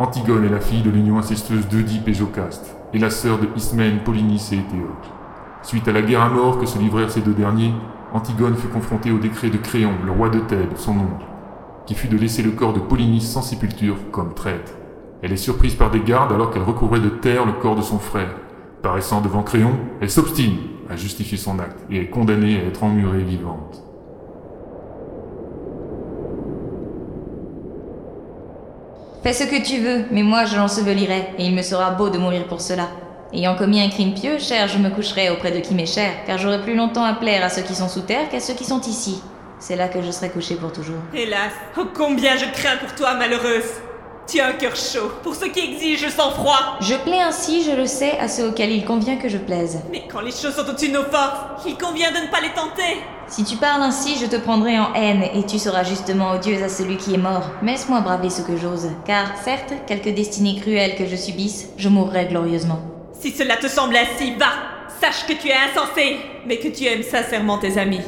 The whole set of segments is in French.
Antigone est la fille de l'union incestueuse d'Oedipe et Jocaste, et la sœur de Ismène, Polynice et Éthéope. Suite à la guerre à mort que se livrèrent ces deux derniers, Antigone fut confrontée au décret de Créon, le roi de Thèbes, son oncle, qui fut de laisser le corps de Polynice sans sépulture comme traître. Elle est surprise par des gardes alors qu'elle recouvrait de terre le corps de son frère. Paraissant devant Créon, elle s'obstine à justifier son acte et est condamnée à être emmurée vivante. Fais ce que tu veux, mais moi je l'ensevelirai, et il me sera beau de mourir pour cela. Ayant commis un crime pieux, cher, je me coucherai auprès de qui m'est cher, car j'aurai plus longtemps à plaire à ceux qui sont sous terre qu'à ceux qui sont ici. C'est là que je serai couché pour toujours. Hélas, oh combien je crains pour toi, malheureuse. Tu as un cœur chaud, pour ce qui exige le sang-froid. Je plais ainsi, je le sais, à ceux auxquels il convient que je plaise. Mais quand les choses sont au-dessus de nos forces, il convient de ne pas les tenter. Si tu parles ainsi, je te prendrai en haine, et tu seras justement odieuse à celui qui est mort. Mais laisse-moi braver ce que j'ose, car certes, quelque destinée cruelle que je subisse, je mourrai glorieusement. Si cela te semble ainsi, va Sache que tu es insensé, mais que tu aimes sincèrement tes amis.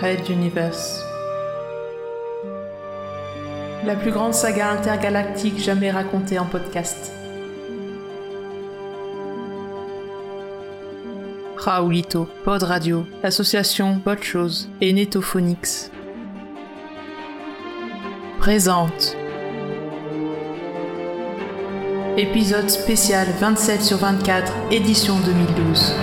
Red Universe. La plus grande saga intergalactique jamais racontée en podcast. Raoulito, Pod Radio, l'association Bot Chose et Netophonix. Présente. Épisode spécial 27 sur 24, édition 2012.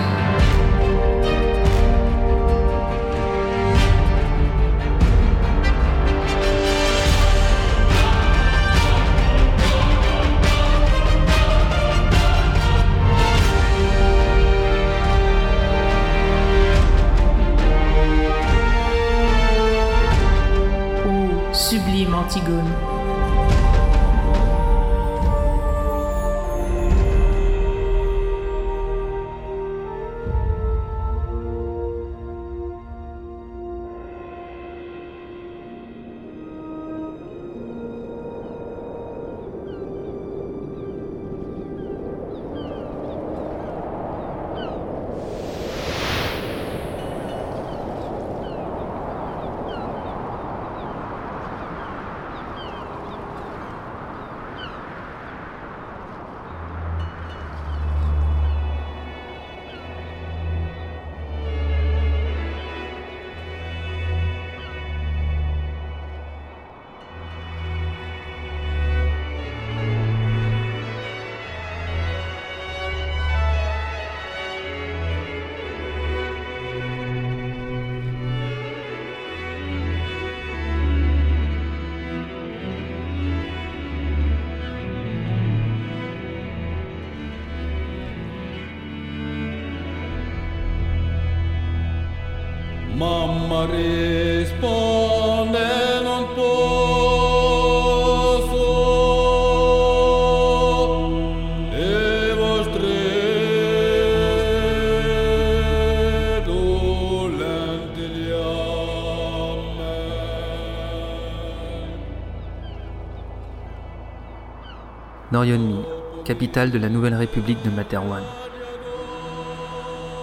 Norionmi, capitale de la nouvelle république de Materwan.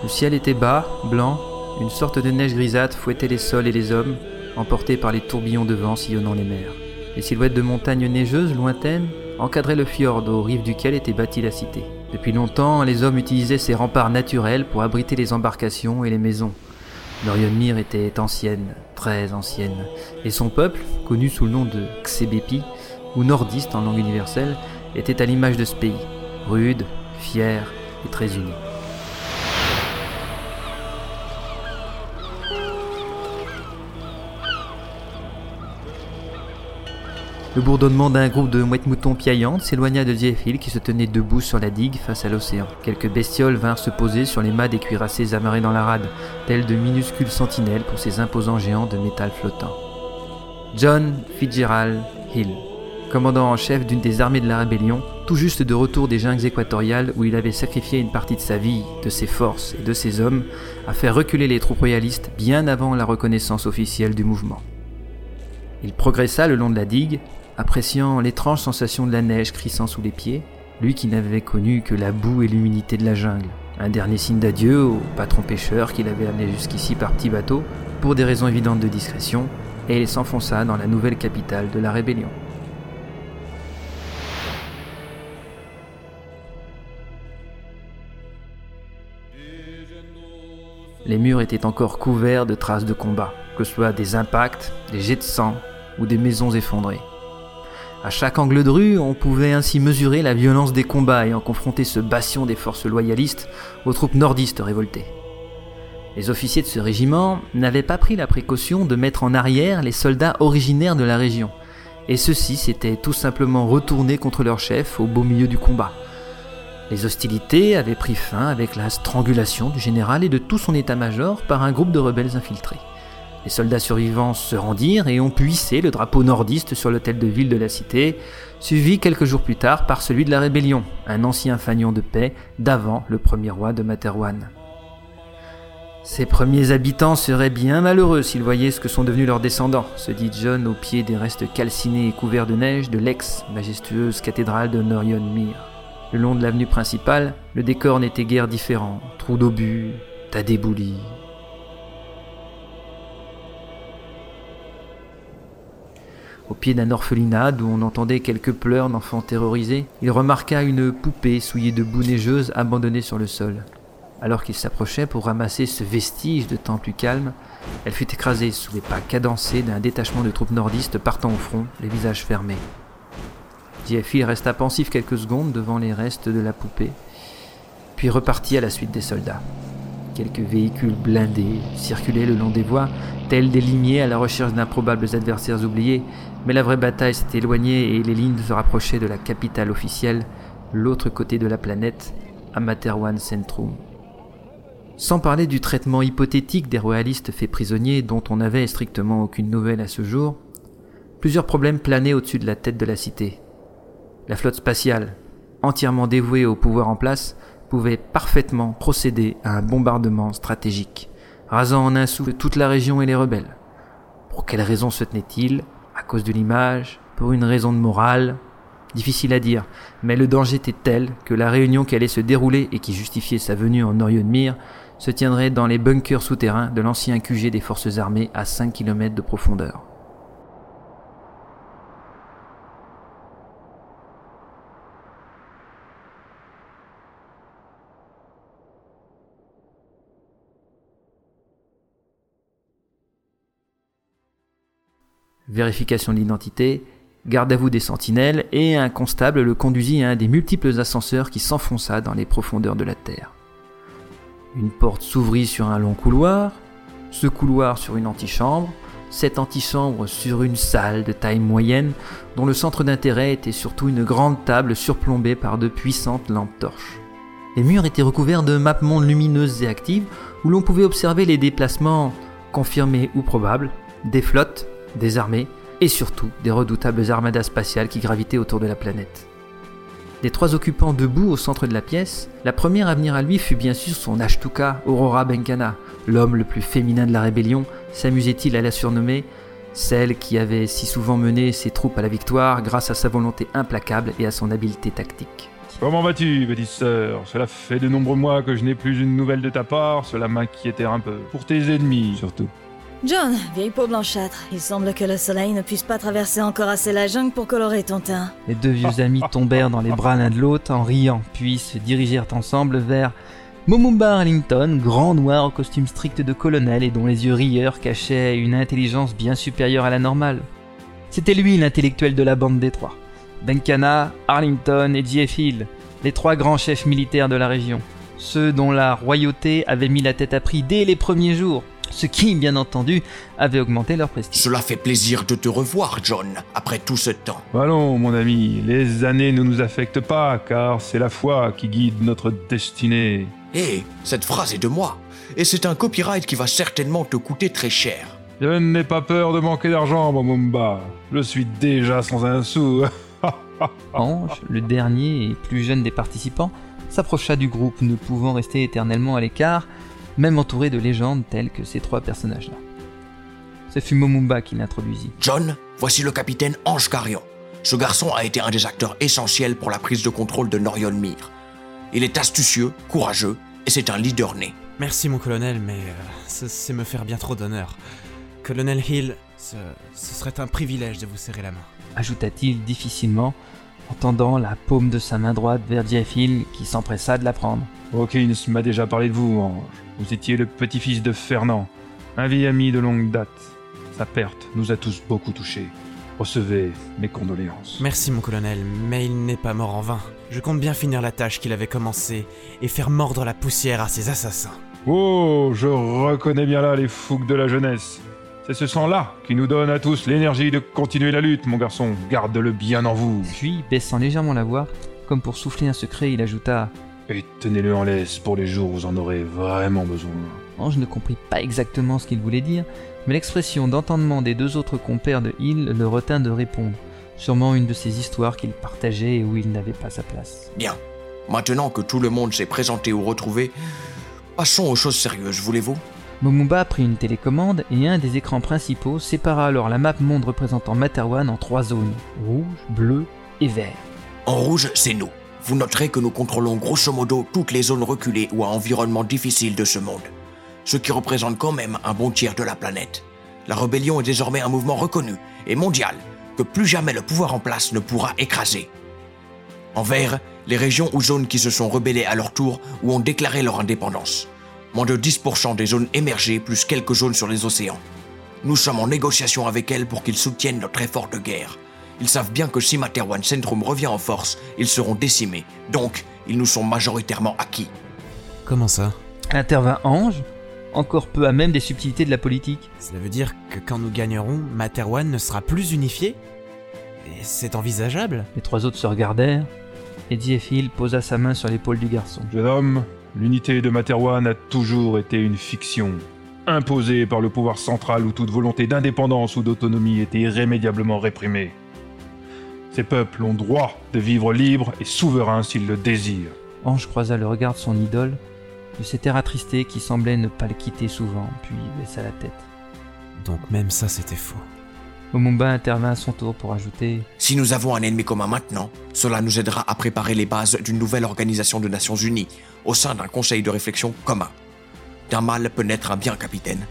Le ciel était bas, blanc, une sorte de neige grisâtre fouettait les sols et les hommes, emportés par les tourbillons de vent sillonnant les mers. Les silhouettes de montagnes neigeuses lointaines encadraient le fjord aux rives duquel était bâtie la cité. Depuis longtemps, les hommes utilisaient ces remparts naturels pour abriter les embarcations et les maisons. Norionmir était ancienne, très ancienne, et son peuple, connu sous le nom de Xebepi, ou nordiste en langue universelle, était à l'image de ce pays, rude, fier et très uni. Le bourdonnement d'un groupe de mouettes moutons piaillantes s'éloigna de Zéphil qui se tenait debout sur la digue face à l'océan. Quelques bestioles vinrent se poser sur les mâts des cuirassés amarrés dans la rade, tels de minuscules sentinelles pour ces imposants géants de métal flottant. John Fitzgerald Hill, commandant en chef d'une des armées de la rébellion, tout juste de retour des jungles équatoriales où il avait sacrifié une partie de sa vie, de ses forces et de ses hommes, a fait reculer les troupes royalistes bien avant la reconnaissance officielle du mouvement. Il progressa le long de la digue, appréciant l'étrange sensation de la neige crissant sous les pieds, lui qui n'avait connu que la boue et l'humidité de la jungle, Un dernier signe d'adieu au patron pêcheur qui l'avait amené jusqu'ici par petit bateau, pour des raisons évidentes de discrétion, et il s'enfonça dans la nouvelle capitale de la rébellion. Les murs étaient encore couverts de traces de combat, que ce soit des impacts, des jets de sang ou des maisons effondrées. À chaque angle de rue, on pouvait ainsi mesurer la violence des combats ayant confronté ce bastion des forces loyalistes aux troupes nordistes révoltées. Les officiers de ce régiment n'avaient pas pris la précaution de mettre en arrière les soldats originaires de la région, et ceux-ci s'étaient tout simplement retournés contre leur chef au beau milieu du combat. Les hostilités avaient pris fin avec la strangulation du général et de tout son état-major par un groupe de rebelles infiltrés. Les soldats survivants se rendirent et ont pu hisser le drapeau nordiste sur l'hôtel de ville de la cité, suivi quelques jours plus tard par celui de la rébellion, un ancien fanion de paix d'avant le premier roi de Materwan. Ces premiers habitants seraient bien malheureux s'ils voyaient ce que sont devenus leurs descendants, se dit John au pied des restes calcinés et couverts de neige de l'ex-majestueuse cathédrale de Norion Mir. Le long de l'avenue principale, le décor n'était guère différent. Trous d'obus, tas d'éboulis, Au pied d'un orphelinat où on entendait quelques pleurs d'enfants terrorisés, il remarqua une poupée souillée de boue neigeuse abandonnée sur le sol. Alors qu'il s'approchait pour ramasser ce vestige de temps plus calme, elle fut écrasée sous les pas cadencés d'un détachement de troupes nordistes partant au front, les visages fermés. JFI resta pensif quelques secondes devant les restes de la poupée, puis repartit à la suite des soldats. Quelques véhicules blindés circulaient le long des voies, tels des limiers à la recherche d'improbables adversaires oubliés, mais la vraie bataille s'était éloignée et les lignes se rapprochaient de la capitale officielle, l'autre côté de la planète, Amaterwan Centrum. Sans parler du traitement hypothétique des royalistes faits prisonniers dont on n'avait strictement aucune nouvelle à ce jour, plusieurs problèmes planaient au-dessus de la tête de la cité. La flotte spatiale, entièrement dévouée au pouvoir en place, pouvait parfaitement procéder à un bombardement stratégique, rasant en un souffle toute la région et les rebelles. Pour quelle raison se tenait-il cause de l'image Pour une raison de morale Difficile à dire, mais le danger était tel que la réunion qui allait se dérouler et qui justifiait sa venue en Mir se tiendrait dans les bunkers souterrains de l'ancien QG des forces armées à 5 km de profondeur. Vérification de l'identité, garde à vous des sentinelles, et un constable le conduisit à un des multiples ascenseurs qui s'enfonça dans les profondeurs de la terre. Une porte s'ouvrit sur un long couloir, ce couloir sur une antichambre, cette antichambre sur une salle de taille moyenne dont le centre d'intérêt était surtout une grande table surplombée par de puissantes lampes torches. Les murs étaient recouverts de mapes-mondes lumineuses et actives où l'on pouvait observer les déplacements confirmés ou probables des flottes des armées et surtout des redoutables armadas spatiales qui gravitaient autour de la planète. Des trois occupants debout au centre de la pièce, la première à venir à lui fut bien sûr son Ashtuka Aurora Benkana, l'homme le plus féminin de la rébellion, s'amusait-il à la surnommer, celle qui avait si souvent mené ses troupes à la victoire grâce à sa volonté implacable et à son habileté tactique. Comment vas-tu, petite sœur? Cela fait de nombreux mois que je n'ai plus une nouvelle de ta part, cela m'inquiétait un peu. Pour tes ennemis, surtout. John, vieille peau blanchâtre, il semble que le soleil ne puisse pas traverser encore assez la jungle pour colorer ton teint. Les deux vieux amis tombèrent dans les bras l'un de l'autre en riant, puis se dirigèrent ensemble vers Momumba Arlington, grand noir au costume strict de colonel et dont les yeux rieurs cachaient une intelligence bien supérieure à la normale. C'était lui l'intellectuel de la bande des trois. Benkana, Arlington et. Hill, les trois grands chefs militaires de la région. Ceux dont la royauté avait mis la tête à prix dès les premiers jours, ce qui, bien entendu, avait augmenté leur prestige. Cela fait plaisir de te revoir, John, après tout ce temps. Allons, mon ami, les années ne nous affectent pas, car c'est la foi qui guide notre destinée. Hé, cette phrase est de moi, et c'est un copyright qui va certainement te coûter très cher. Je n'ai pas peur de manquer d'argent, Momumba. Je suis déjà sans un sou. Ange, le dernier et plus jeune des participants, s'approcha du groupe, ne pouvant rester éternellement à l'écart, même entouré de légendes telles que ces trois personnages-là. Ce fut Momumba qui l'introduisit. John, voici le capitaine Ange Carion. Ce garçon a été un des acteurs essentiels pour la prise de contrôle de Norion Mir. Il est astucieux, courageux, et c'est un leader né. Merci mon colonel, mais euh, ce- c'est me faire bien trop d'honneur. Colonel Hill, ce, ce serait un privilège de vous serrer la main. ajouta-t-il difficilement, en tendant la paume de sa main droite vers Jeff Hill qui s'empressa de la prendre. Hawkins m'a déjà parlé de vous, Ange. Vous étiez le petit-fils de Fernand, un vieil ami de longue date. Sa perte nous a tous beaucoup touchés. Recevez mes condoléances. Merci mon colonel, mais il n'est pas mort en vain. Je compte bien finir la tâche qu'il avait commencée et faire mordre la poussière à ses assassins. Oh, je reconnais bien là les fougues de la jeunesse. C'est ce sang-là qui nous donne à tous l'énergie de continuer la lutte, mon garçon. Garde-le bien en vous. Puis, baissant légèrement la voix, comme pour souffler un secret, il ajouta Et tenez-le en laisse pour les jours où vous en aurez vraiment besoin. Ange ne comprit pas exactement ce qu'il voulait dire, mais l'expression d'entendement des deux autres compères de Hill le retint de répondre. Sûrement une de ces histoires qu'il partageait et où il n'avait pas sa place. Bien. Maintenant que tout le monde s'est présenté ou retrouvé, passons aux choses sérieuses, voulez-vous? Momumba prit une télécommande et un des écrans principaux sépara alors la map monde représentant Materwan en trois zones rouge, bleu et vert. En rouge, c'est nous. Vous noterez que nous contrôlons grosso modo toutes les zones reculées ou à environnement difficile de ce monde. Ce qui représente quand même un bon tiers de la planète. La rébellion est désormais un mouvement reconnu et mondial que plus jamais le pouvoir en place ne pourra écraser. En vert, les régions ou zones qui se sont rebellées à leur tour ou ont déclaré leur indépendance. Moins de 10% des zones émergées plus quelques zones sur les océans. Nous sommes en négociation avec elles pour qu'ils soutiennent notre effort de guerre. Ils savent bien que si Materwan Centrum revient en force, ils seront décimés. Donc, ils nous sont majoritairement acquis. Comment ça? Intervint Ange, encore peu à même des subtilités de la politique. Cela veut dire que quand nous gagnerons, Materwan ne sera plus unifié? Et c'est envisageable? Les trois autres se regardèrent, et Hill posa sa main sur l'épaule du garçon. Jeune homme, l'unité de Materwan a toujours été une fiction, imposée par le pouvoir central où toute volonté d'indépendance ou d'autonomie était irrémédiablement réprimée. Ces peuples ont droit de vivre libres et souverains s'ils le désirent. Ange croisa le regard de son idole, de cet air attristé qui semblait ne pas le quitter souvent, puis baissa la tête. Donc même ça c'était faux. Momumba intervint à son tour pour ajouter Si nous avons un ennemi commun maintenant, cela nous aidera à préparer les bases d'une nouvelle organisation de Nations Unies au sein d'un conseil de réflexion commun. D'un mal peut naître un bien, capitaine.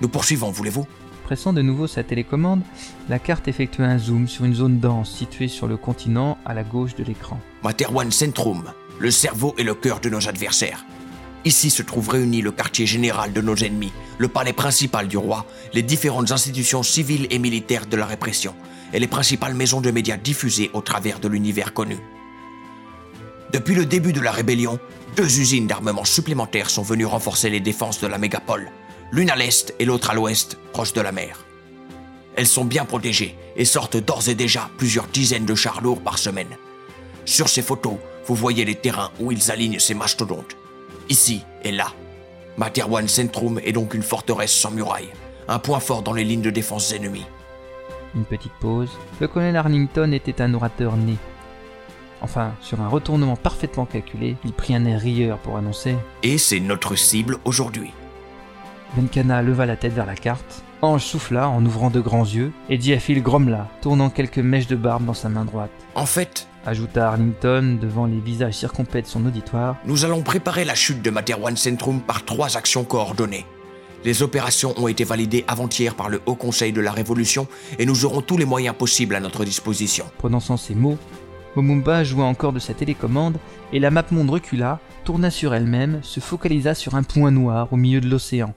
Nous poursuivons, voulez-vous? Pressant de nouveau sa télécommande, la carte effectua un zoom sur une zone dense située sur le continent à la gauche de l'écran. Materwan Centrum, le cerveau et le cœur de nos adversaires. Ici se trouve réuni le quartier général de nos ennemis, le palais principal du roi, les différentes institutions civiles et militaires de la répression, et les principales maisons de médias diffusées au travers de l'univers connu. Depuis le début de la rébellion, deux usines d'armement supplémentaires sont venues renforcer les défenses de la mégapole, l'une à l'est et l'autre à l'ouest, proche de la mer. Elles sont bien protégées et sortent d'ores et déjà plusieurs dizaines de chars lourds par semaine. Sur ces photos, vous voyez les terrains où ils alignent ces mastodontes. Ici et là. Materwan Centrum est donc une forteresse sans murailles, un point fort dans les lignes de défense ennemies. Une petite pause. Le colonel Arlington était un orateur né. Enfin, sur un retournement parfaitement calculé, il prit un air rieur pour annoncer Et c'est notre cible aujourd'hui. Benkana leva la tête vers la carte. Ange souffla en ouvrant de grands yeux, et Diafil grommela, tournant quelques mèches de barbe dans sa main droite. En fait, Ajouta Arlington devant les visages circonspects de son auditoire. nous allons préparer la chute de Materwan Centrum par trois actions coordonnées. Les opérations ont été validées avant-hier par le Haut Conseil de la Révolution et nous aurons tous les moyens possibles à notre disposition. Prononçant ces mots, Momumba joua encore de sa télécommande et la map monde recula, tourna sur elle-même, se focalisa sur un point noir au milieu de l'océan,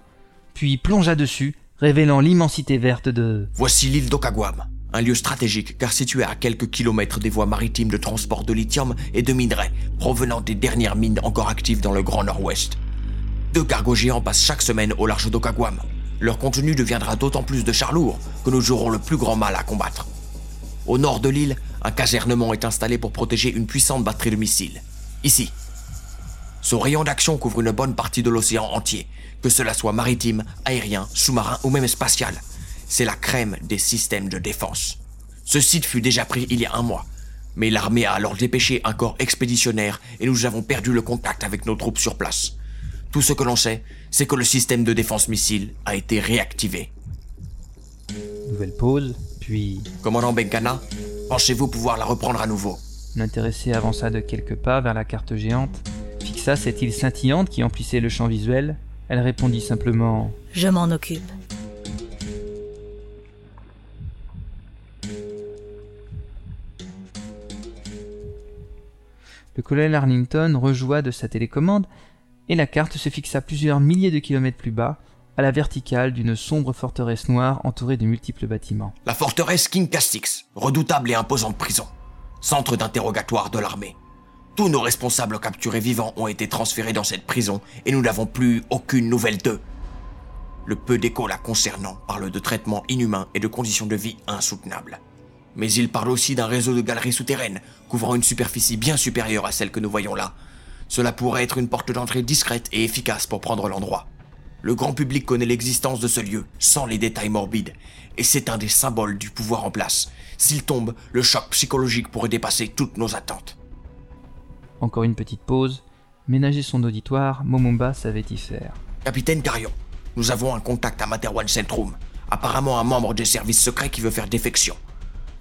puis plongea dessus, révélant l'immensité verte de... Voici l'île d'Okagwam, un lieu stratégique car situé à quelques kilomètres des voies maritimes de transport de lithium et de minerais provenant des dernières mines encore actives dans le Grand Nord-Ouest. Deux cargos géants passent chaque semaine au large d'Okagwam. Leur contenu deviendra d'autant plus de chars lourds que nous aurons le plus grand mal à combattre. Au nord de l'île, un casernement est installé pour protéger une puissante batterie de missiles. Ici. Son rayon d'action couvre une bonne partie de l'océan entier, que cela soit maritime, aérien, sous-marin ou même spatial. C'est la crème des systèmes de défense. Ce site fut déjà pris il y a un mois, mais l'armée a alors dépêché un corps expéditionnaire et nous avons perdu le contact avec nos troupes sur place. Tout ce que l'on sait, c'est que le système de défense missile a été réactivé. Nouvelle pause, puis Commandant Benkana, pensez-vous pouvoir la reprendre à nouveau? L'intéressé avança de quelques pas vers la carte géante, fixa fixa cette île scintillante qui emplissait le champ visuel. Elle répondit simplement Je m'en occupe. Le colonel Arlington rejoua de sa télécommande et la carte se fixa plusieurs milliers de kilomètres plus bas, à la verticale d'une sombre forteresse noire entourée de multiples bâtiments. La forteresse King Castix, redoutable et imposante prison, centre d'interrogatoire de l'armée. Tous nos responsables capturés vivants ont été transférés dans cette prison et nous n'avons plus aucune nouvelle d'eux. Le peu d'écho la concernant parle de traitements inhumains et de conditions de vie insoutenables. Mais il parle aussi d'un réseau de galeries souterraines couvrant une superficie bien supérieure à celle que nous voyons là. Cela pourrait être une porte d'entrée discrète et efficace pour prendre l'endroit. Le grand public connaît l'existence de ce lieu, sans les détails morbides, et c'est un des symboles du pouvoir en place. S'il tombe, le choc psychologique pourrait dépasser toutes nos attentes. Encore une petite pause. Ménager son auditoire, Momomba savait y faire. Capitaine Carion, nous avons un contact à Materwan Centrum. Apparemment un membre des services secrets qui veut faire défection.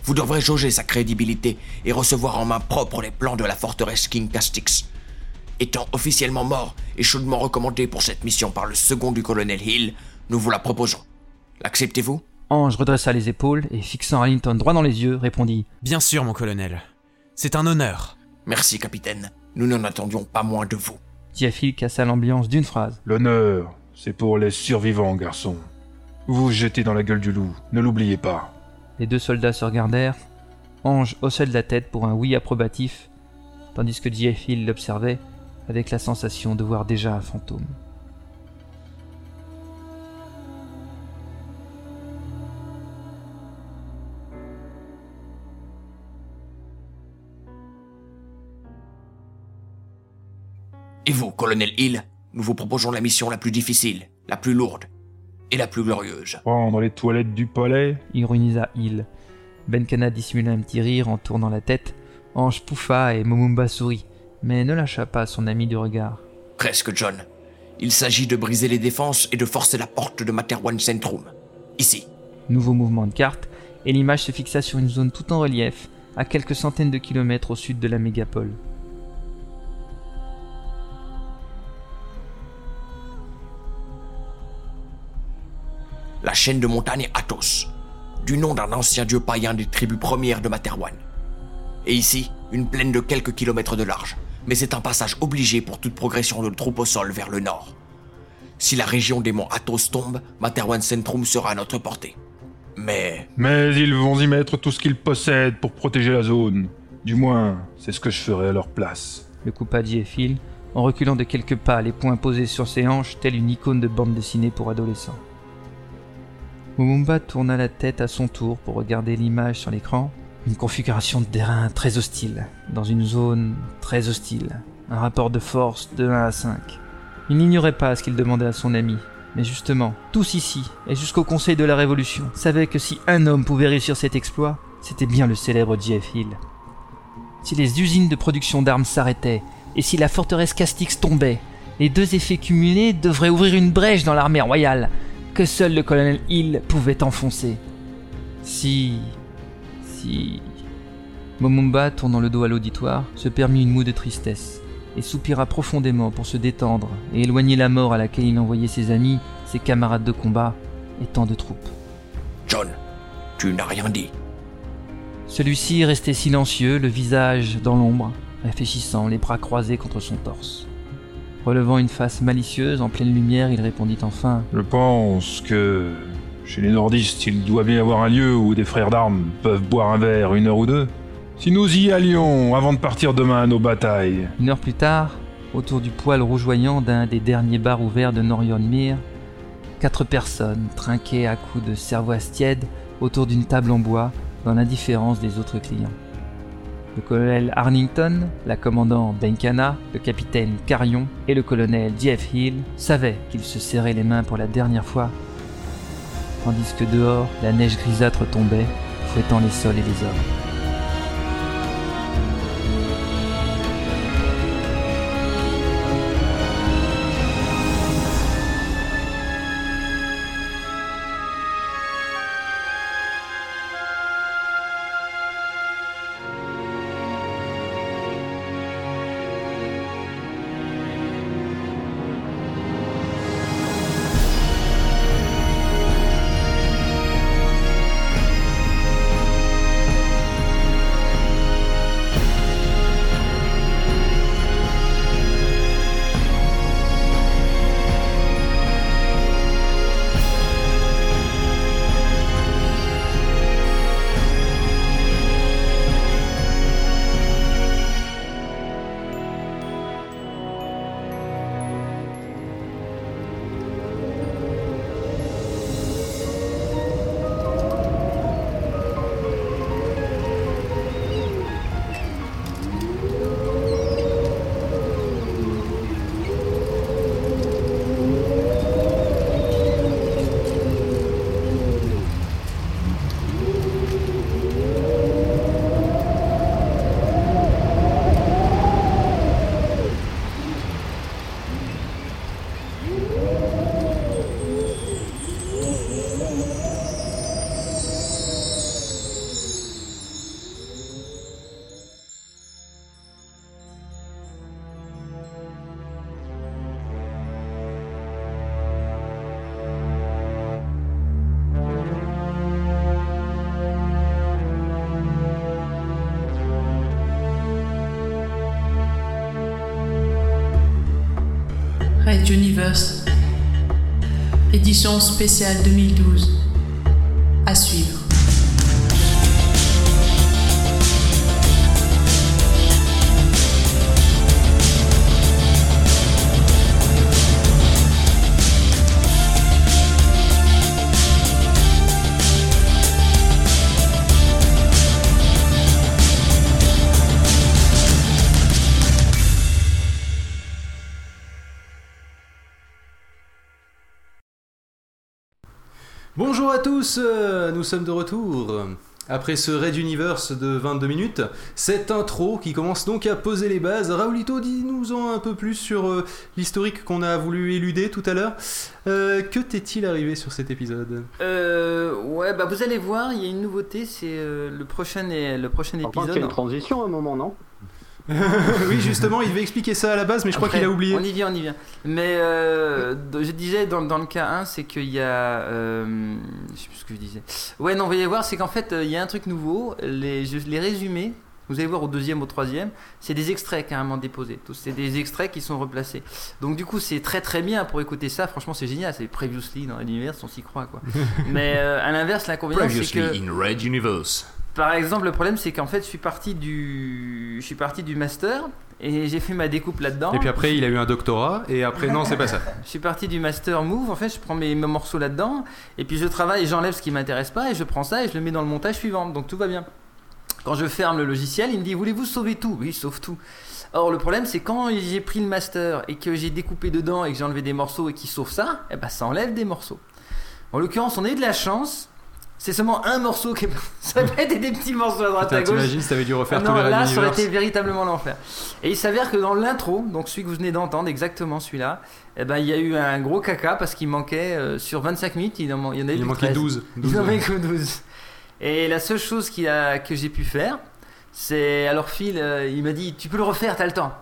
Vous devrez jauger sa crédibilité et recevoir en main propre les plans de la forteresse King Castix. Étant officiellement mort et chaudement recommandé pour cette mission par le second du colonel Hill, nous vous la proposons. L'acceptez-vous? Ange redressa les épaules et fixant Arlington droit dans les yeux, répondit Bien sûr, mon colonel. C'est un honneur. Merci, capitaine. Nous n'en attendions pas moins de vous. Diafil cassa l'ambiance d'une phrase. L'honneur, c'est pour les survivants, garçon. Vous vous jetez dans la gueule du loup, ne l'oubliez pas. Les deux soldats se regardèrent. Ange haussait de la tête pour un oui approbatif, tandis que Diafil l'observait avec la sensation de voir déjà un fantôme. Et vous, colonel Hill, nous vous proposons la mission la plus difficile, la plus lourde et la plus glorieuse. Prendre les toilettes du palais Ironisa Hill. Benkana dissimula un petit rire en tournant la tête. Ange pouffa et Momumba sourit, mais ne lâcha pas son ami du regard. Presque, John. Il s'agit de briser les défenses et de forcer la porte de Materwan Centrum. Ici. Nouveau mouvement de carte, et l'image se fixa sur une zone tout en relief, à quelques centaines de kilomètres au sud de la mégapole. Chaîne de montagne Athos, du nom d'un ancien dieu païen des tribus premières de Materwan. Et ici, une plaine de quelques kilomètres de large, mais c'est un passage obligé pour toute progression de troupe au sol vers le nord. Si la région des monts Athos tombe, Materwan Centrum sera à notre portée. Mais Mais ils vont y mettre tout ce qu'ils possèdent pour protéger la zone. Du moins, c'est ce que je ferai à leur place. Le coupa Phil, en reculant de quelques pas, les poings posés sur ses hanches, telle une icône de bande dessinée pour adolescents. Mumumba tourna la tête à son tour pour regarder l'image sur l'écran. Une configuration de terrain très hostile, dans une zone très hostile. Un rapport de force de 1 à 5. Il n'ignorait pas ce qu'il demandait à son ami. Mais justement, tous ici, et jusqu'au Conseil de la Révolution, savaient que si un homme pouvait réussir cet exploit, c'était bien le célèbre Jeff Hill. Si les usines de production d'armes s'arrêtaient, et si la forteresse Castix tombait, les deux effets cumulés devraient ouvrir une brèche dans l'armée royale, que seul le colonel Hill pouvait enfoncer. Si... si... Momumba, tournant le dos à l'auditoire, se permit une moue de tristesse, et soupira profondément pour se détendre et éloigner la mort à laquelle il envoyait ses amis, ses camarades de combat et tant de troupes. John, tu n'as rien dit. Celui-ci restait silencieux, le visage dans l'ombre, réfléchissant, les bras croisés contre son torse. Relevant une face malicieuse en pleine lumière, il répondit enfin Je pense que chez les nordistes, il doit bien y avoir un lieu où des frères d'armes peuvent boire un verre une heure ou deux. Si nous y allions avant de partir demain à nos batailles. Une heure plus tard, autour du poêle rougeoyant d'un des derniers bars ouverts de Norionmir, quatre personnes trinquaient à coups de cervoise tiède autour d'une table en bois dans l'indifférence des autres clients. Le colonel Arnington, la commandant Benkana, le capitaine Carion et le colonel Jeff Hill savaient qu'ils se serraient les mains pour la dernière fois, tandis que dehors, la neige grisâtre tombait, fouettant les sols et les hommes. Édition spéciale 2012. Tous, euh, nous sommes de retour. Après ce Red Universe de 22 minutes, cette intro qui commence donc à poser les bases. Raoulito, dis-nous-en un peu plus sur euh, l'historique qu'on a voulu éluder tout à l'heure. Euh, que t'est-il arrivé sur cet épisode? Euh, ouais, bah vous allez voir, il y a une nouveauté, c'est le prochain, et- le prochain Je pense qu'il y a épisode. une transition à un moment, non? Oui, justement, il devait expliquer ça à la base, mais je crois qu'il a oublié. On y vient, on y vient. Mais euh, je disais dans, dans le cas 1, c'est qu'il y a. euh, je sais plus ce que je disais. Ouais, non, vous allez voir, c'est qu'en fait, euh, il y a un truc nouveau. Les, je- les résumés, vous allez voir au deuxième, au troisième, c'est des extraits carrément déposés. C'est des extraits qui sont replacés. Donc, du coup, c'est très très bien pour écouter ça. Franchement, c'est génial. C'est previously dans l'univers, on s'y croit quoi. Mais euh, à l'inverse, l'inconvénient, c'est Previously que. in Red Universe. Par exemple, le problème, c'est qu'en fait, je suis parti du, je suis parti du master et j'ai fait ma découpe là-dedans. Et puis après, il a eu un doctorat, et après, non, c'est pas ça. Je suis parti du master move. En fait, je prends mes, mes morceaux là-dedans et puis je travaille et j'enlève ce qui m'intéresse pas et je prends ça et je le mets dans le montage suivant. Donc tout va bien. Quand je ferme le logiciel, il me dit voulez-vous sauver tout? Oui, sauve tout. Or, le problème, c'est quand j'ai pris le master et que j'ai découpé dedans et que j'ai enlevé des morceaux et qu'il sauve ça, eh ben, ça enlève des morceaux. En l'occurrence, on a eu de la chance. C'est seulement un morceau qui est... Ça peut être des petits morceaux à droite Putain, à gauche. t'imagines si t'avais dû refaire Ah non, là, ça aurait été véritablement l'enfer. Et il s'avère que dans l'intro, donc celui que vous venez d'entendre, exactement celui-là, eh ben, il y a eu un gros caca parce qu'il manquait, euh, sur 25 minutes, il en, il y en avait Il manquait 13. 12. Il en manquait que 12. Et la seule chose a, que j'ai pu faire, c'est. Alors, Phil, euh, il m'a dit Tu peux le refaire, t'as le temps.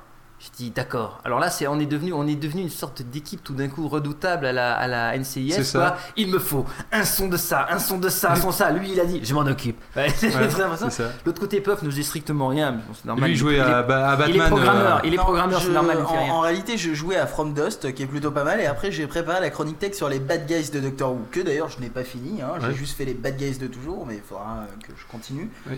Je dis d'accord. Alors là, c'est on est devenu on est devenu une sorte d'équipe tout d'un coup redoutable à la, à la NCIS. C'est ça. Il me faut un son de ça, un son de ça, un son de ça. Lui, il a dit je m'en occupe. Ouais, Ouais. L'autre côté Puff nous dit strictement rien. mais bon, c'est normal. Lui, il est- jouait il à, est- Ba- à Batman. Il est programmeur. euh, Il est programmeur, c'est normal. en, fait rien. en réalité, je jouais à From Dust, qui est plutôt pas mal, et après j'ai préparé la chronique tech sur les bad guys de Doctor Who, que d'ailleurs je n'ai pas fini, hein, j'ai Ouais. juste fait les bad guys de toujours, mais il faudra que je continue. Oui.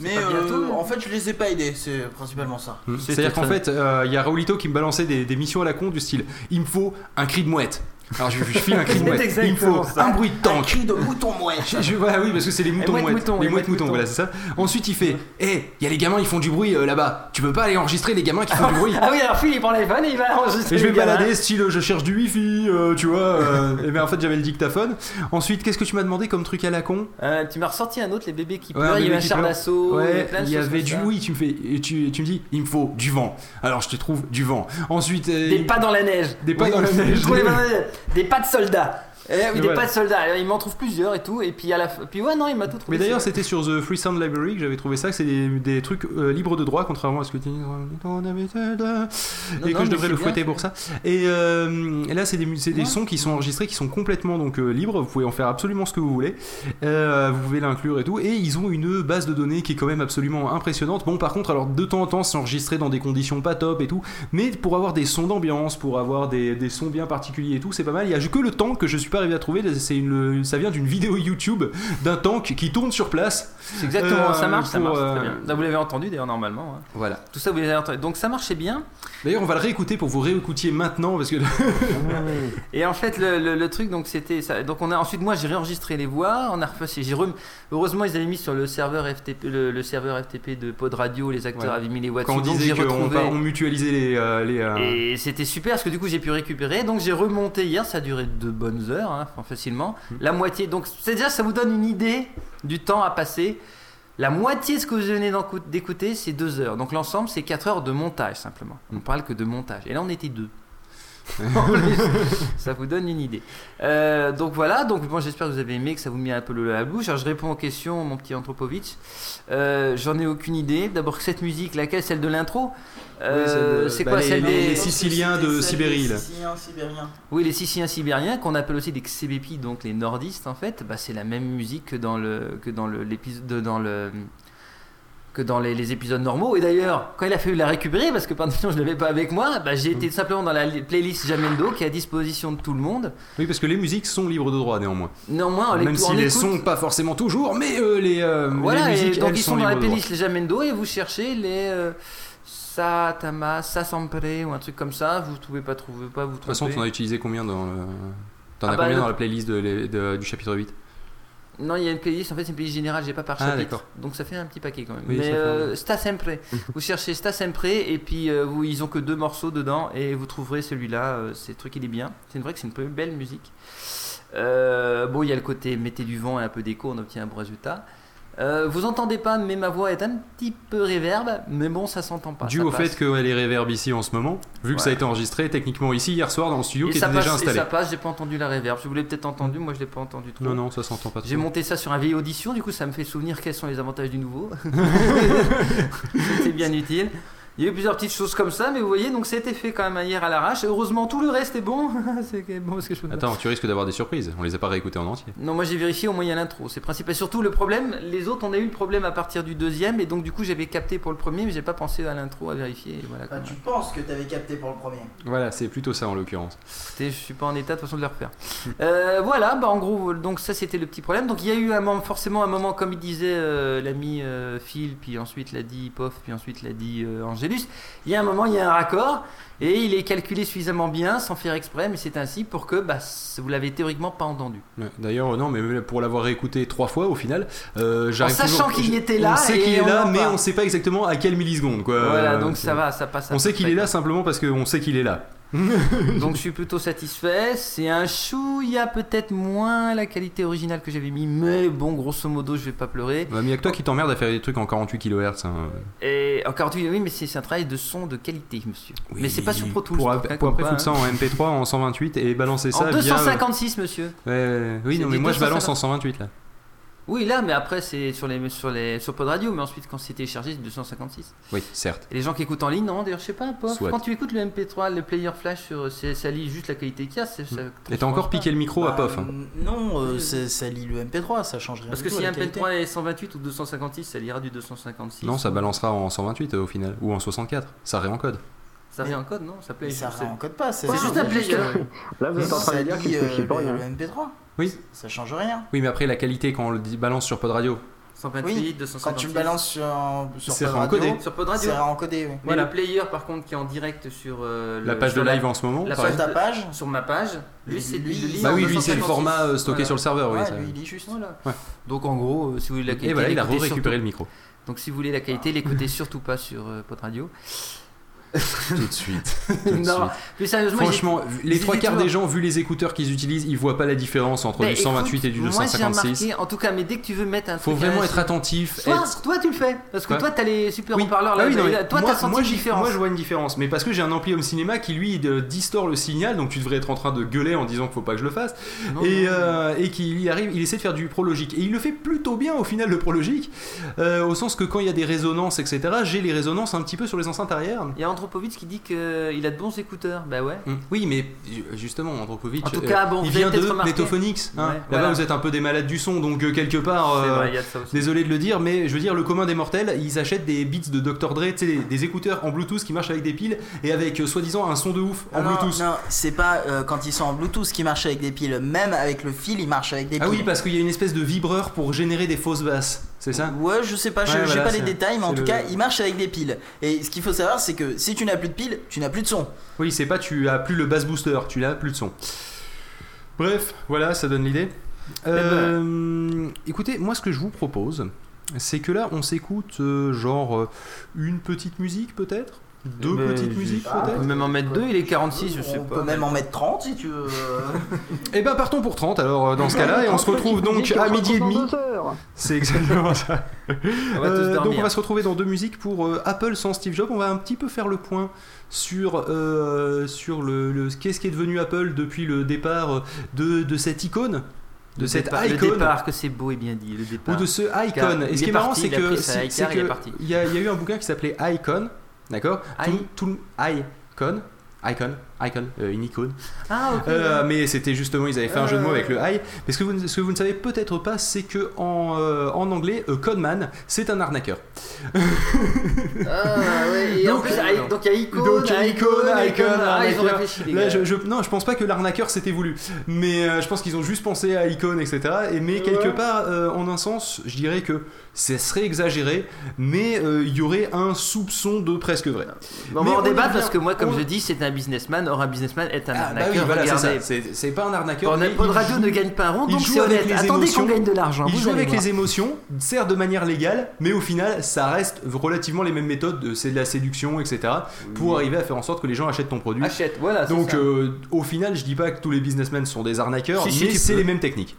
Mais euh, bientôt, hein. en fait, je les ai pas aidés, c'est principalement ça. Hmm. C'est-à-dire qu'en fait, euh, il y a Raoulito qui me balançait des, des missions à la con du style il me faut un cri de mouette. Alors je, je file un cri de mouette. Il me faut ça. un bruit de Un tank. cri de mouton mouette. Je- je- voilà, oui, parce que c'est les moutons mouettes moutons, les mouettes moutons, voilà, c'est ça. Ensuite, il fait Hé, il y a les gamins, ils font du bruit euh, là-bas. Tu peux pas aller enregistrer les gamins qui font du bruit? Ah oui, alors Phil, il prend l'iPhone et il va enregistrer. Et je vais balader, style je cherche du wifi, euh, tu vois. euh, et bien en fait j'avais le dictaphone. Ensuite, qu'est-ce que tu m'as demandé comme truc à la con? Euh, tu m'as ressorti un autre, les bébés qui pleurent. un Il y a eu bébé un char d'assaut. Ouais, il y avait du oui, tu me fais tu, tu me dis il me faut du vent. Alors je te trouve du vent. Ensuite euh, Des pas dans la neige. Des pas dans la neige. Des pas de soldats. Eh des voilà. pas de soldats. Alors, il m'en trouve plusieurs et tout. Et puis à la puis ouais, non, il m'a tout trouvé. Mais d'ailleurs, c'était sur The Free Sound Library que j'avais trouvé ça, que c'est des, des trucs euh, libres de droit, contrairement à ce que tu dis. Et non, que je devrais le fouetter pour ça. Et, euh, et là, c'est des, Ouais. sons qui sont enregistrés, qui sont complètement donc euh, libres. Vous pouvez en faire absolument ce que vous voulez. Vous pouvez l'inclure et tout. Et ils ont une base de données qui est quand même absolument impressionnante. Bon, par contre, alors de temps en temps, c'est enregistré dans des conditions pas top et tout. Mais pour avoir des sons d'ambiance, pour avoir des, des sons bien particuliers et tout, c'est pas mal. Il y a que le tank que je suis pas arrivé à trouver. C'est une, ça vient d'une vidéo YouTube d'un tank qui tourne sur place. C'est exactement, Euh, ça marche, ça marche euh, très bien. Là, vous l'avez entendu d'ailleurs normalement. hein. Voilà. Tout ça, vous l'avez entendu. Donc ça marchait bien. D'ailleurs, on va le réécouter pour vous réécoutiez maintenant parce que. Et en fait, le, le- le truc, donc c'était ça. Donc on a ensuite, moi, j'ai réenregistré les voix. On a refait. Rem- Heureusement, ils avaient mis sur le serveur FTP, le, le serveur FTP de Pod Radio. Les acteurs Ouais. avaient mis les voix Quand on dessus, donc disait qu'on on mutualisait les. euh, les euh, Et c'était super parce que du coup j'ai pu récupérer. Donc j'ai remonté hier, ça a duré deux bonnes heures, hein, facilement. Mm. La moitié. Donc c'est déjà, ça vous donne une idée du temps à passer. La moitié de ce que vous venez d'écouter, c'est deux heures. Donc l'ensemble, c'est quatre heures de montage simplement. On ne parle que de montage. Et là, on était deux. ça vous donne une idée. Euh, donc voilà, donc moi j'espère que vous avez aimé, que ça vous met un peu le à la bouche. Alors je réponds aux questions, mon petit Anthropovitch. Euh, J'en ai aucune idée. D'abord cette musique, laquelle? Celle de l'intro? Euh, C'est bah, quoi les- celle les- des les Siciliens de Sibérie, là. Siciliens, Sibériens. Oui, les Siciliens sibériens, qu'on appelle aussi des Xebepi, donc les nordistes en fait, bah, c'est la même musique que dans le que dans le l'épisode dans le que dans les, les épisodes normaux. Et d'ailleurs, quand il a fallu la récupérer, parce que pendant je ne l'avais pas avec moi, bah, j'ai été simplement dans la li- playlist Jamendo qui est à disposition de tout le monde. Oui, parce que les musiques sont libres de droit néanmoins. Néanmoins, on les- Même on si les écoute- sons pas forcément toujours, mais euh, les, euh, Voilà, les musiques et donc elles ils sont sont dans la playlist les Jamendo et vous cherchez les euh, Sa Tama, Sa Sampre ou un truc comme ça, vous pouvez pas trouver, pas vous De toute façon, tromper. t'en as utilisé combien dans le... T'en Ah as bah, combien le- dans la playlist de, les- de- du chapitre 8 Non, il y a une playlist, en fait, c'est une playlist générale, j'ai pas par Ah, chapitre. Donc ça fait un petit paquet quand même. Oui, Mais euh, Sta Sempre. vous cherchez Sta Sempre et puis euh, vous, ils ont que deux morceaux dedans et vous trouverez celui-là. euh, c'est le truc, il est bien. C'est vrai que c'est une belle musique. Bon, il y a le côté mettez du vent et un peu d'écho, on obtient un bon résultat. Euh, vous entendez pas, mais ma voix est un petit peu réverbe, mais bon, ça s'entend pas. Dû au passe. fait qu'elle est réverb ici en ce moment, vu que ça a été enregistré techniquement ici hier soir dans le studio Et qui était passe, déjà et installé. ça passe, j'ai pas entendu la réverb. Je vous l'ai peut-être entendu, moi je l'ai pas entendu trop. Non, non, ça s'entend pas trop. J'ai monté ça sur un vieil audition, du coup ça me fait souvenir quels sont les avantages du nouveau. C'était bien utile. Il y a eu plusieurs petites choses comme ça, mais vous voyez, donc c'était fait quand même hier à l'arrache. Heureusement, tout le reste est bon. c'est bon parce que je peux pas- Attends, tu risques d'avoir des surprises. On les a pas réécoutés en entier. Non, moi j'ai vérifié au moyen l'intro, c'est principal. Surtout le problème, les autres on a eu le problème à partir du deuxième, et donc du coup j'avais capté pour le premier, mais j'ai pas pensé à l'intro à vérifier. et voilà, Bah, quoi. tu penses que t'avais capté pour le premier? Voilà, c'est plutôt ça en l'occurrence. Écoutez, je suis pas en état de toute façon de le refaire. Euh, voilà, bah en gros, donc ça c'était le petit problème. Donc il y a eu un moment, forcément un moment, comme il disait euh, l'ami euh, Phil, puis ensuite l'a dit Pof, puis ensuite l'a dit euh, Il y a un moment, il y a un raccord, et il est calculé suffisamment bien, sans faire exprès, mais c'est ainsi pour que bah, vous l'avez théoriquement pas entendu. D'ailleurs, non, mais pour l'avoir réécouté trois fois au final, euh, j'arrive En sachant toujours- qu'il était là On sait qu'il est là, mais on sait pas exactement à quelle milliseconde, quoi. Voilà, Euh, donc ça va, ça passe. à On sait qu'il est là simplement parce qu'on sait qu'il est là. Donc je suis plutôt satisfait. C'est un chou, il y a peut-être moins la qualité originale que j'avais mis, mais bon, grosso modo, je vais pas pleurer. Ouais, mais y'a que toi qui t'emmerde à faire des trucs en 48 kHz. hein. Et encore oui, oui, mais c'est un travail de son de qualité, monsieur. mais c'est pas sur Pro Tools. Pour, donc, ap- hein, pour après foutre ça hein. en MP3 en 128 et balancer ça En via. 256, monsieur. Ouais, ouais, oui, non, mais moi je balance 250. en 128 là. Oui, là, mais après c'est sur les sur les sur Pod Radio, mais ensuite quand c'est téléchargé, c'est 256. Oui, certes. Et les gens qui écoutent en ligne, non, d'ailleurs, je sais pas, Pof, Soit. quand tu écoutes le MP3, le player flash sur ça lit juste la qualité qu'il y a, ça. Et t'as encore piqué le micro à Bah, Pof. hein. Non, euh, c'est- ça lit le MP3, ça change rien. Parce du que tout si à un la qualité. MP3 est 128 ou 256, ça lira du 256. Non, ça balancera en 128 euh, au final. Ou en 64. Ça réencode. Ça réencode, non Ça plaît. Ça réencode pas, c'est juste un player. Là, vous êtes en train de dire Ça lit, qu'il euh, suffit pas rien. le MP3. Oui. Ça change rien. Oui, mais après la qualité quand on le dit- balance sur Pod Radio. 128, Oui, 256. quand tu le balances sur, sur C'est Pod réencodé. Radio, Sur Pod Radio. C'est réencodé, oui. Mais Voilà. le player, par contre, qui est en direct sur euh, La page de la- live en ce moment, la page Sur ta de- page sur ma page, lui, Lui, c'est lui, lit Bah oui, lui c'est le 256. format euh, stocké Voilà. sur le serveur. oui, Ouais, ça- lui, il lit juste. Voilà. Ouais. Donc en gros, euh, si vous voulez la qualité, Et voilà, il a récupéré surtout- le micro. Donc si vous voulez la qualité, l'écoutez surtout pas sur Pod Radio. Tout de suite. Tout de non, suite. plus sérieusement, Franchement, les trois quarts des gens, vu les écouteurs qu'ils utilisent, ils voient pas la différence entre Ben, du 128 écoute, et du Moi, j'ai 256. remarqué, en tout cas, mais dès que tu veux mettre un Faut truc vraiment à- être attentif. Soit, être- toi tu le fais, parce que Quoi toi t'as les super Oui. haut-parleurs Ah là, oui, non, toi moi, senti moi, une j'y- différence. Moi je vois une différence, mais parce que j'ai un ampli home cinéma qui lui distord le signal, donc tu devrais être en train de gueuler en disant qu'il faut pas que je le fasse, Non, et, euh, et qu'il arrive, il essaie de faire du prologique, et il le fait plutôt bien au final le prologique, euh, au sens que quand il y a des résonances etc, j'ai les résonances un petit peu sur les enceintes arrière. A Anthropovitch qui dit qu'il a de bons écouteurs, bah ouais. Mm. Oui, mais justement, Andropovitch, En tout cas, bon, il vient de. Netophonix. hein. Ouais, Là-bas, voilà. vous êtes un peu des malades du son, donc euh, quelque part, euh, vrai, il y a de ça aussi. désolé de le dire, mais je veux dire, le commun des mortels, ils achètent des beats de Dr. Dre, tu sais, des, des écouteurs en Bluetooth qui marchent avec des piles et avec euh, soi-disant un son de ouf en Non, non, Bluetooth. Non, c'est pas euh, quand ils sont en Bluetooth qui marchent avec des piles. Même avec le fil, ils marchent avec des piles. Ah oui, parce qu'il y a une espèce de vibreur pour générer des fausses basses, c'est ça Ouais, je sais pas, Ouais, j'ai voilà, pas les détails, mais en tout le- cas, ils marchent avec des piles. Et ce qu'il faut savoir, c'est que si tu n'as plus de piles, tu n'as plus de son. Oui, c'est pas tu as plus le bass booster, tu n'as plus de son. Bref, voilà, ça donne l'idée. Eh ben. Euh, Écoutez, moi ce que je vous propose, c'est que là on s'écoute euh, genre euh, une petite musique peut-être? Deux petites je- musiques On peut peut-être même en mettre deux, il est 46, je sais On pas. peut même en mettre 30 si tu veux. Eh ben partons pour 30 alors euh, dans ce cas-là et on se retrouve donc à midi et demi. C'est exactement ça. On va tous Euh, donc on va se retrouver dans deux musiques pour euh, Apple sans Steve Jobs. On va un petit peu faire le point sur, euh, sur le, le- qu'est-ce qui est devenu Apple depuis le départ de, de cette icône. De Le cette départ- icône. Le départ, que c'est beau et bien dit, le départ. ou de ce Car icon. Et il ce qui est est marrant, c'est que c'est il que y, a, il y a eu un bouquin qui s'appelait Icon, d'accord I- Tout, Icon, Icon, icon, euh, une icône. Ah, ok. Euh, mais c'était justement, ils avaient fait un jeu de mots avec le high. Mais ce que vous, ne- ce que vous ne savez peut-être pas, c'est que en, euh, en anglais, euh, Codeman, c'est un arnaqueur. Ah, ouais, et en Donc, plus, I- donc il y a Icon, Donc, Icon, Icon, Icon, Icon, ah, ils ont réfléchi, les Là, gars. je, je- non, je pense pas que l'arnaqueur c'était voulu, mais euh, je pense qu'ils ont juste pensé à Icon, etc. Et mais quelque part, en un sens, je dirais que ce serait exagéré, mais euh, il y aurait un soupçon de presque vrai. Bon, on Mais va en on débattre parce que moi, comme On- je dis, c'est un businessman. Or, un businessman est un Ah, bah arnaqueur. oui, voilà, c'est pas un arnaqueur. Mais Pod Radio ne gagne pas un rond, donc c'est honnête. Attendez qu'on gagne de l'argent. Il joue avec voir. les émotions, certes de manière légale, mais au final, ça reste relativement les mêmes méthodes. de- C'est de la séduction, etc. Pour arriver à faire en sorte que les gens achètent ton produit. Achète, voilà. Donc, euh, au final, je dis pas que tous les businessmen sont des arnaqueurs, Si, mais c'est les mêmes techniques.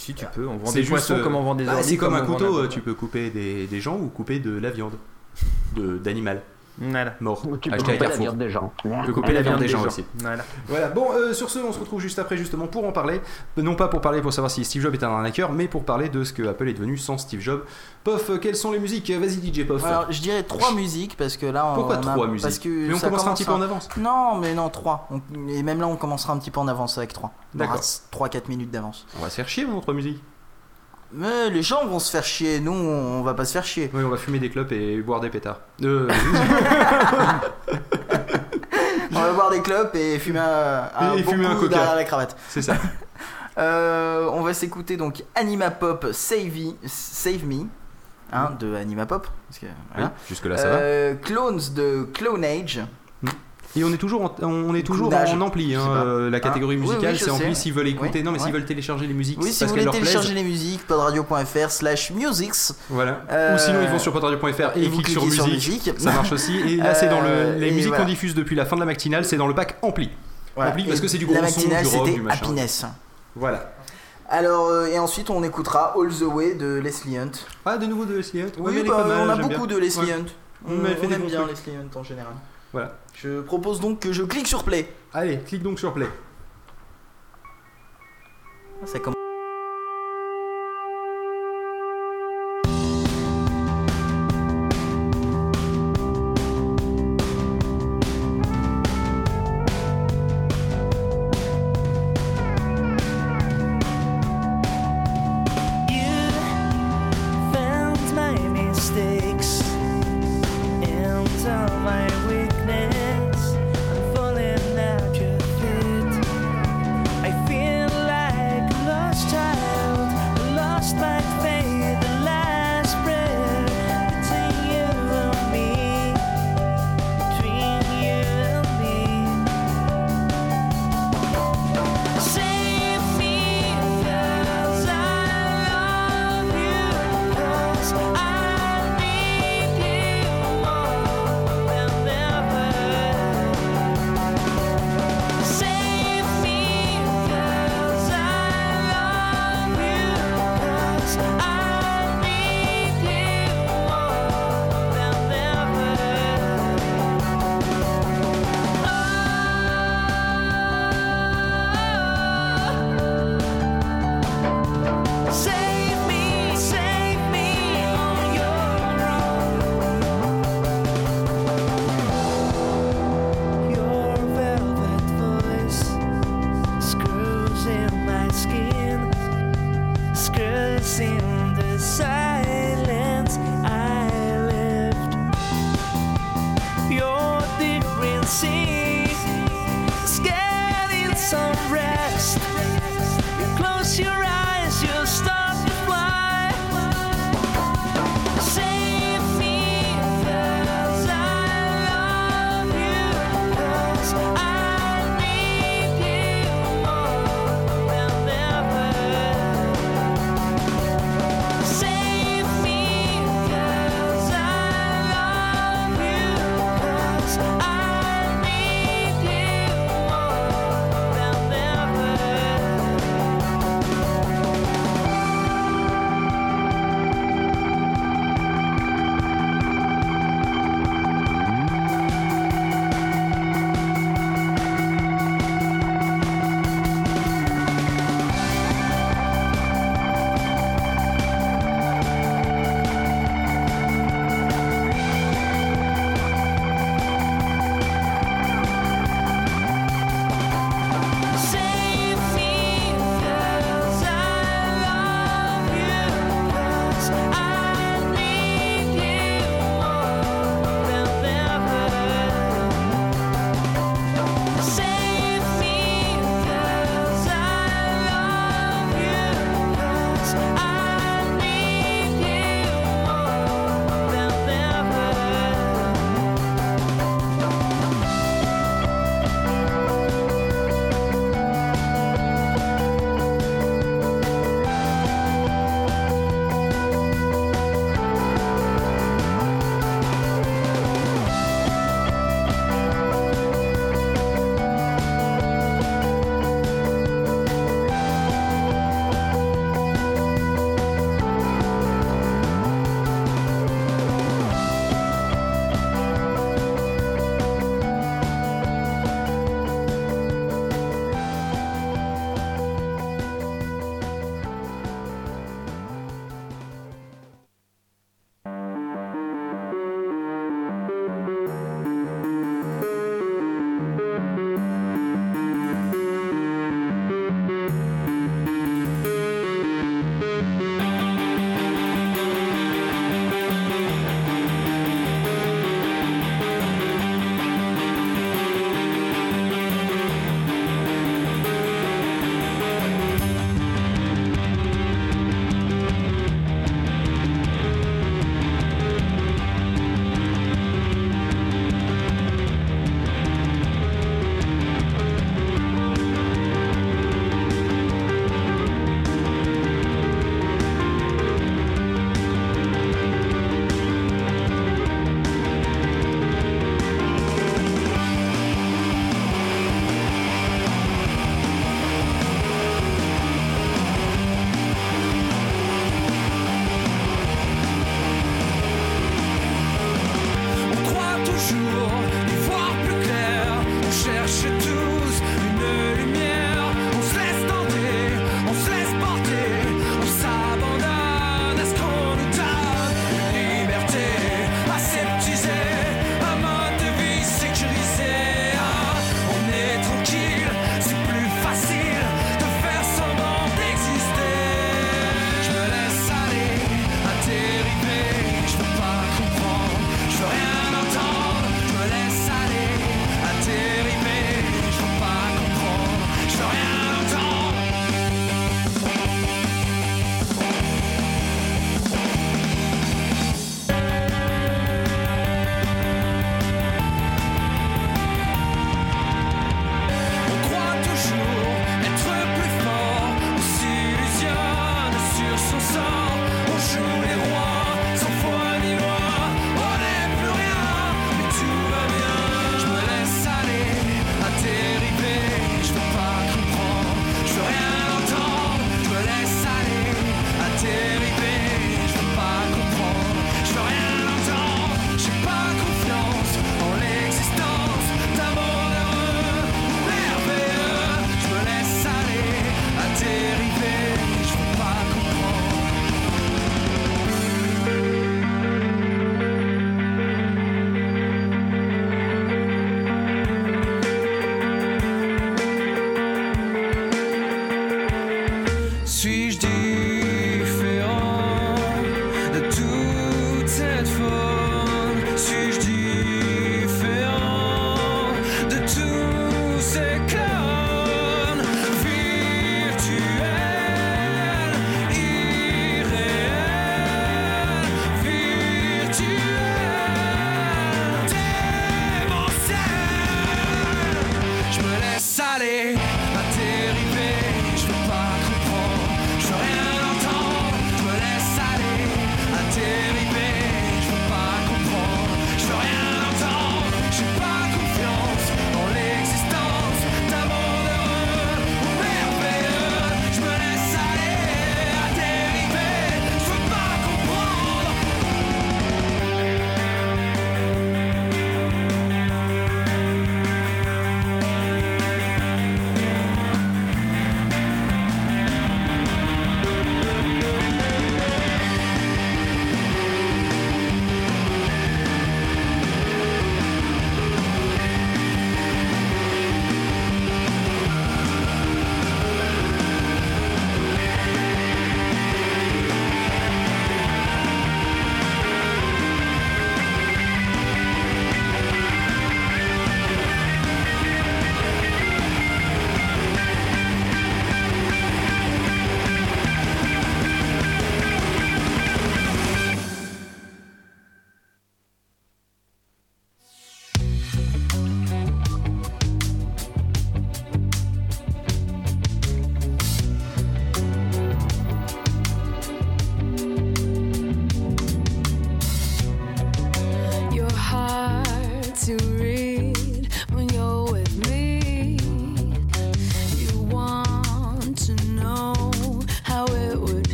Si tu peux, on vend des poissons euh, comme on vend des bah, C'est comme un couteau, euh, tu peux couper des, des gens ou couper de la viande de- d'animal Voilà. mort. Tu peux couper la viande des gens. Tu peux couper la viande des gens aussi. Voilà. Voilà, bon, euh, sur ce, on se retrouve juste après, justement, pour en parler. Non pas pour parler pour savoir si Steve Jobs est un arnaqueur, mais pour parler de ce que Apple est devenu sans Steve Jobs. Pof, euh, quelles sont les musiques? Vas-y, DJ Pof. Alors, je dirais trois musiques parce que là. on- Pourquoi on a- trois musiques? Parce que Mais on commencera un petit peu en commence avance. Non, mais non, trois. On- Et même là, on commencera un petit peu en avance avec trois. D'accord. 3-4 minutes d'avance. On va se faire chier, dans trois musiques. Mais les gens vont se faire chier. Nous, on va pas se faire chier. Oui, on va fumer des clopes et boire des pétards. Euh, On va boire des clopes et fumer un, Et bon fumer un coup coca. derrière la cravate. C'est ça. Euh, on va s'écouter donc Anima Pop Save, Me- Save Me hein, de Anima Pop. Parce que, voilà. Oui, jusque-là, ça va. Euh, Clones de Clonage. Et on est toujours en, on est toujours en ampli. hein, euh, la catégorie Oui, musicale, oui, je c'est ampli. S'ils veulent écouter, Oui, non, mais s'ils veulent télécharger les musiques, Oui, si parce vous voulez télécharger les musiques, podradio.fr slash musics. Voilà. Euh, Ou sinon, ils vont sur potradio.fr et, et cliquent sur sur musique. Ça marche aussi. Et là, c'est dans le, Euh, les musiques voilà. qu'on diffuse depuis la fin de la matinale, c'est dans le pack ampli. Voilà. Ampli parce que c'est du la gros son, du matinale, rock, du machin. Happiness. Voilà. Alors, et ensuite, on écoutera All the Way de Leslie Hunt. Ah, de nouveau de Leslie Hunt Oui, bah, on a beaucoup de Leslie. Hunt. On, aime bien. Leslie Hunt en général. Voilà. Je propose donc que je clique sur play. Allez, clique donc sur play. Ça commence. sing.